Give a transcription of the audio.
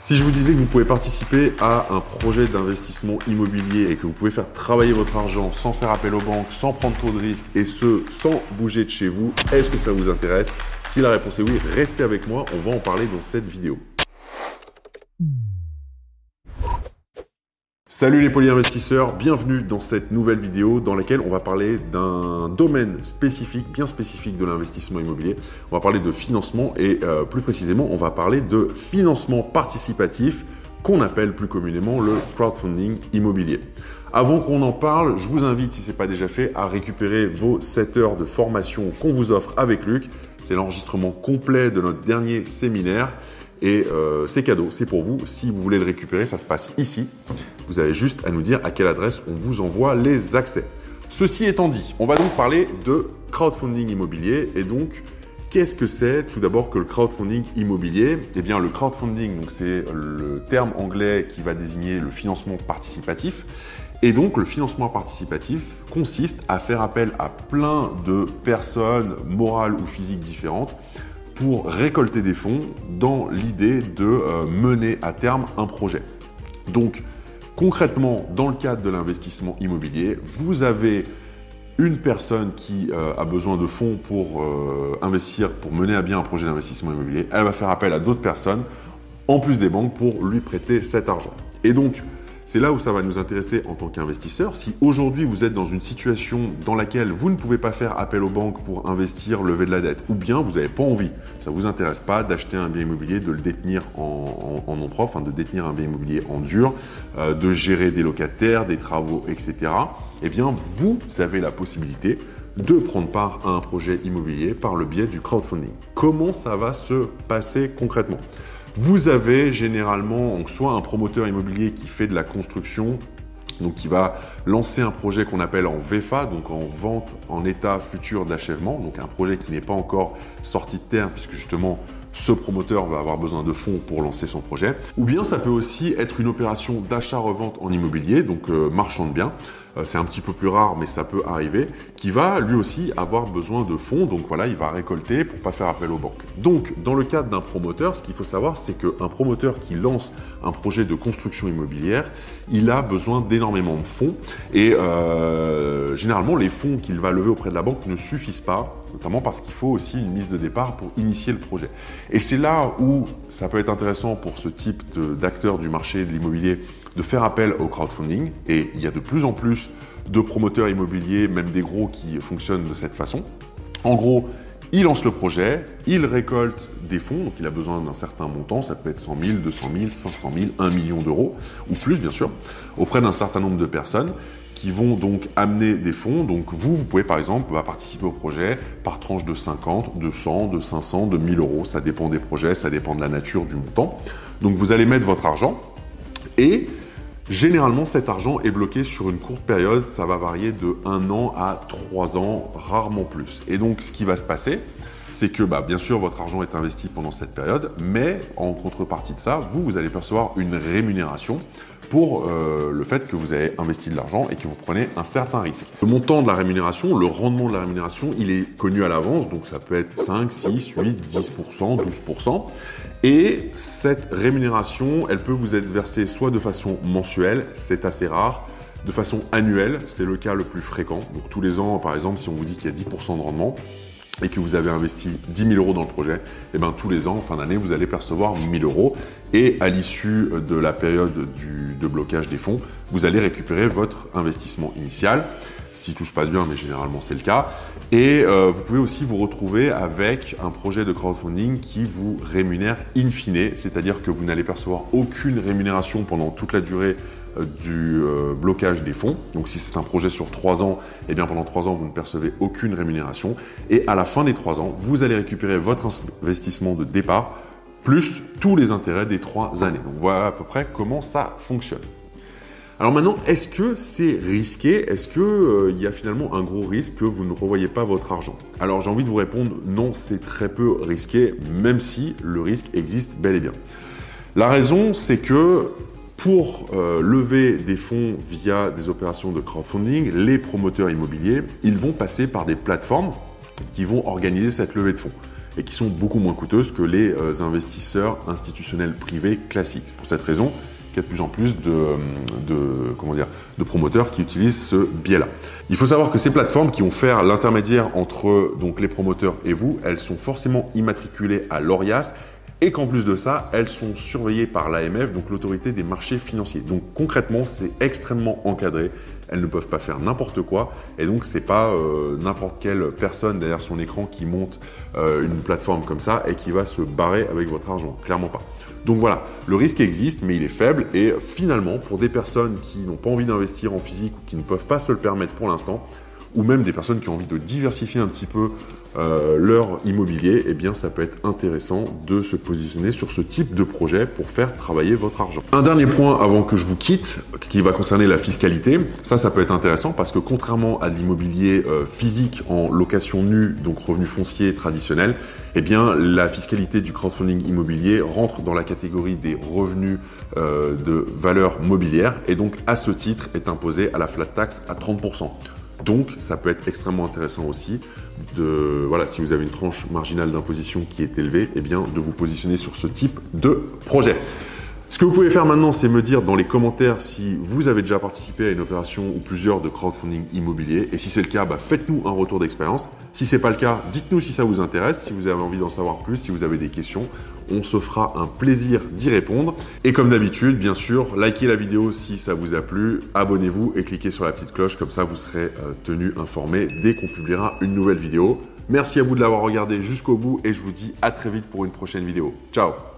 Si je vous disais que vous pouvez participer à un projet d'investissement immobilier et que vous pouvez faire travailler votre argent sans faire appel aux banques, sans prendre trop de risques et ce, sans bouger de chez vous, est-ce que ça vous intéresse? Si la réponse est oui, restez avec moi, on va en parler dans cette vidéo. Salut les polyinvestisseurs, bienvenue dans cette nouvelle vidéo dans laquelle on va parler d'un domaine spécifique, bien spécifique de l'investissement immobilier. On va parler de financement et euh, plus précisément on va parler de financement participatif qu'on appelle plus communément le crowdfunding immobilier. Avant qu'on en parle, je vous invite, si ce n'est pas déjà fait, à récupérer vos 7 heures de formation qu'on vous offre avec Luc. C'est l'enregistrement complet de notre dernier séminaire. Et euh, c'est cadeau, c'est pour vous. Si vous voulez le récupérer, ça se passe ici. Vous avez juste à nous dire à quelle adresse on vous envoie les accès. Ceci étant dit, on va donc parler de crowdfunding immobilier. Et donc, qu'est-ce que c'est tout d'abord que le crowdfunding immobilier? Eh bien, le crowdfunding, c'est le terme anglais qui va désigner le financement participatif. Et donc, le financement participatif consiste à faire appel à plein de personnes morales ou physiques différentes pour récolter des fonds dans l'idée de euh, mener à terme un projet. Donc concrètement, dans le cadre de l'investissement immobilier, vous avez une personne qui euh, a besoin de fonds pour euh, investir, pour mener à bien un projet d'investissement immobilier. Elle va faire appel à d'autres personnes, en plus des banques, pour lui prêter cet argent. Et donc, c'est là où ça va nous intéresser en tant qu'investisseur. Si aujourd'hui vous êtes dans une situation dans laquelle vous ne pouvez pas faire appel aux banques pour investir, lever de la dette, ou bien vous n'avez pas envie, ça ne vous intéresse pas d'acheter un bien immobilier, de le détenir en, nom propre, de détenir un bien immobilier en dur, euh, de gérer des locataires, des travaux, etc. Eh bien, vous avez la possibilité de prendre part à un projet immobilier par le biais du crowdfunding. Comment ça va se passer concrètement? Vous avez généralement soit un promoteur immobilier qui fait de la construction, donc qui va lancer un projet qu'on appelle en VFA, donc en vente en état futur d'achèvement, donc un projet qui n'est pas encore sorti de terre puisque justement ce promoteur va avoir besoin de fonds pour lancer son projet. Ou bien ça peut aussi être une opération d'achat-revente en immobilier, donc euh, marchand de biens. Euh, c'est un petit peu plus rare, mais ça peut arriver, qui va lui aussi avoir besoin de fonds. Donc voilà, il va récolter pour pas faire appel aux banques. Donc, dans le cadre d'un promoteur, ce qu'il faut savoir, c'est qu'un promoteur qui lance un projet de construction immobilière, il a besoin d'énormément de fonds. Et euh, généralement, les fonds qu'il va lever auprès de la banque ne suffisent pas, notamment parce qu'il faut aussi une mise de départ pour initier le projet. Et c'est là où ça peut être intéressant pour ce type d'acteurs du marché de l'immobilier de faire appel au crowdfunding. Et il y a de plus en plus de promoteurs immobiliers, même des gros, qui fonctionnent de cette façon. En gros, il lance le projet, il récolte des fonds, donc il a besoin d'un certain montant, ça peut être 100 000, 200 000, 500 000, 1 million d'euros, ou plus bien sûr, auprès d'un certain nombre de personnes qui vont donc amener des fonds. Donc vous, vous pouvez par exemple bah, participer au projet par tranche de 50, de 100, de 500, de 1000 euros. Ça dépend des projets, ça dépend de la nature du montant. Donc vous allez mettre votre argent et Généralement, cet argent est bloqué sur une courte période, ça va varier de 1 an à 3 ans, rarement plus. Et donc, ce qui va se passer, c'est que bah, bien sûr, votre argent est investi pendant cette période, mais en contrepartie de ça, vous, vous allez percevoir une rémunération pour euh, le fait que vous avez investi de l'argent et que vous prenez un certain risque. Le montant de la rémunération, le rendement de la rémunération, il est connu à l'avance, donc ça peut être 5, 6, 8, 10%, 12%. Et cette rémunération, elle peut vous être versée soit de façon mensuelle, c'est assez rare, de façon annuelle, c'est le cas le plus fréquent. Donc tous les ans, par exemple, si on vous dit qu'il y a 10% de rendement, et que vous avez investi 10 000 euros dans le projet, et eh bien tous les ans, en fin d'année, vous allez percevoir 1 000 euros. Et à l'issue de la période de blocage des fonds, vous allez récupérer votre investissement initial, si tout se passe bien, mais généralement c'est le cas. Et euh, vous pouvez aussi vous retrouver avec un projet de crowdfunding qui vous rémunère in fine, c'est-à-dire que vous n'allez percevoir aucune rémunération pendant toute la durée du euh, blocage des fonds. Donc si c'est un projet sur trois ans, eh bien pendant trois ans, vous ne percevez aucune rémunération. Et à la fin des trois ans, vous allez récupérer votre investissement de départ plus tous les intérêts des trois années. Donc voilà à peu près comment ça fonctionne. Alors maintenant, est-ce que c'est risqué? Est-ce qu'il euh, y a finalement un gros risque que vous ne revoyez pas votre argent? Alors j'ai envie de vous répondre non, c'est très peu risqué, même si le risque existe bel et bien. La raison, c'est que pour euh, lever des fonds via des opérations de crowdfunding, les promoteurs immobiliers, ils vont passer par des plateformes qui vont organiser cette levée de fonds. et qui sont beaucoup moins coûteuses que les euh, investisseurs institutionnels privés classiques. Pour cette raison, il y a de plus en plus dire, de promoteurs qui utilisent ce biais-là. Il faut savoir que ces plateformes qui vont faire l'intermédiaire entre les promoteurs et vous, elles sont forcément immatriculées à l'ORIAS et qu'en plus de ça, elles sont surveillées par l'AMF, donc l'autorité des marchés financiers. Donc concrètement, c'est extrêmement encadré. Elles ne peuvent pas faire n'importe quoi, et donc c'est pas euh, n'importe quelle personne derrière son écran qui monte euh, une plateforme comme ça et qui va se barrer avec votre argent. Clairement pas. Donc voilà, le risque existe, mais il est faible. Et finalement, pour des personnes qui n'ont pas envie d'investir en physique ou qui ne peuvent pas se le permettre pour l'instant, ou même des personnes qui ont envie de diversifier un petit peu euh, leur immobilier, eh bien ça peut être intéressant de se positionner sur ce type de projet pour faire travailler votre argent. Un dernier point avant que je vous quitte, qui va concerner la fiscalité. Ça, ça peut être intéressant parce que contrairement à l'immobilier euh, physique en location nue, donc revenu foncier traditionnel, eh bien la fiscalité du crowdfunding immobilier rentre dans la catégorie des revenus euh, de valeur mobilière et donc à ce titre est imposé à la flat tax à 30%. Donc, ça peut être extrêmement intéressant aussi de, voilà, si vous avez une tranche marginale d'imposition qui est élevée, eh bien, de vous positionner sur ce type de projet. Ce que vous pouvez faire maintenant, c'est me dire dans les commentaires si vous avez déjà participé à une opération ou plusieurs de crowdfunding immobilier. Et si c'est le cas, bah, faites-nous un retour d'expérience. Si ce n'est pas le cas, dites-nous si ça vous intéresse, si vous avez envie d'en savoir plus, si vous avez des questions. On se fera un plaisir d'y répondre. Et comme d'habitude, bien sûr, likez la vidéo si ça vous a plu, abonnez-vous et cliquez sur la petite cloche, comme ça vous serez euh, tenu informé dès qu'on publiera une nouvelle vidéo. Merci à vous de l'avoir regardé jusqu'au bout et je vous dis à très vite pour une prochaine vidéo. Ciao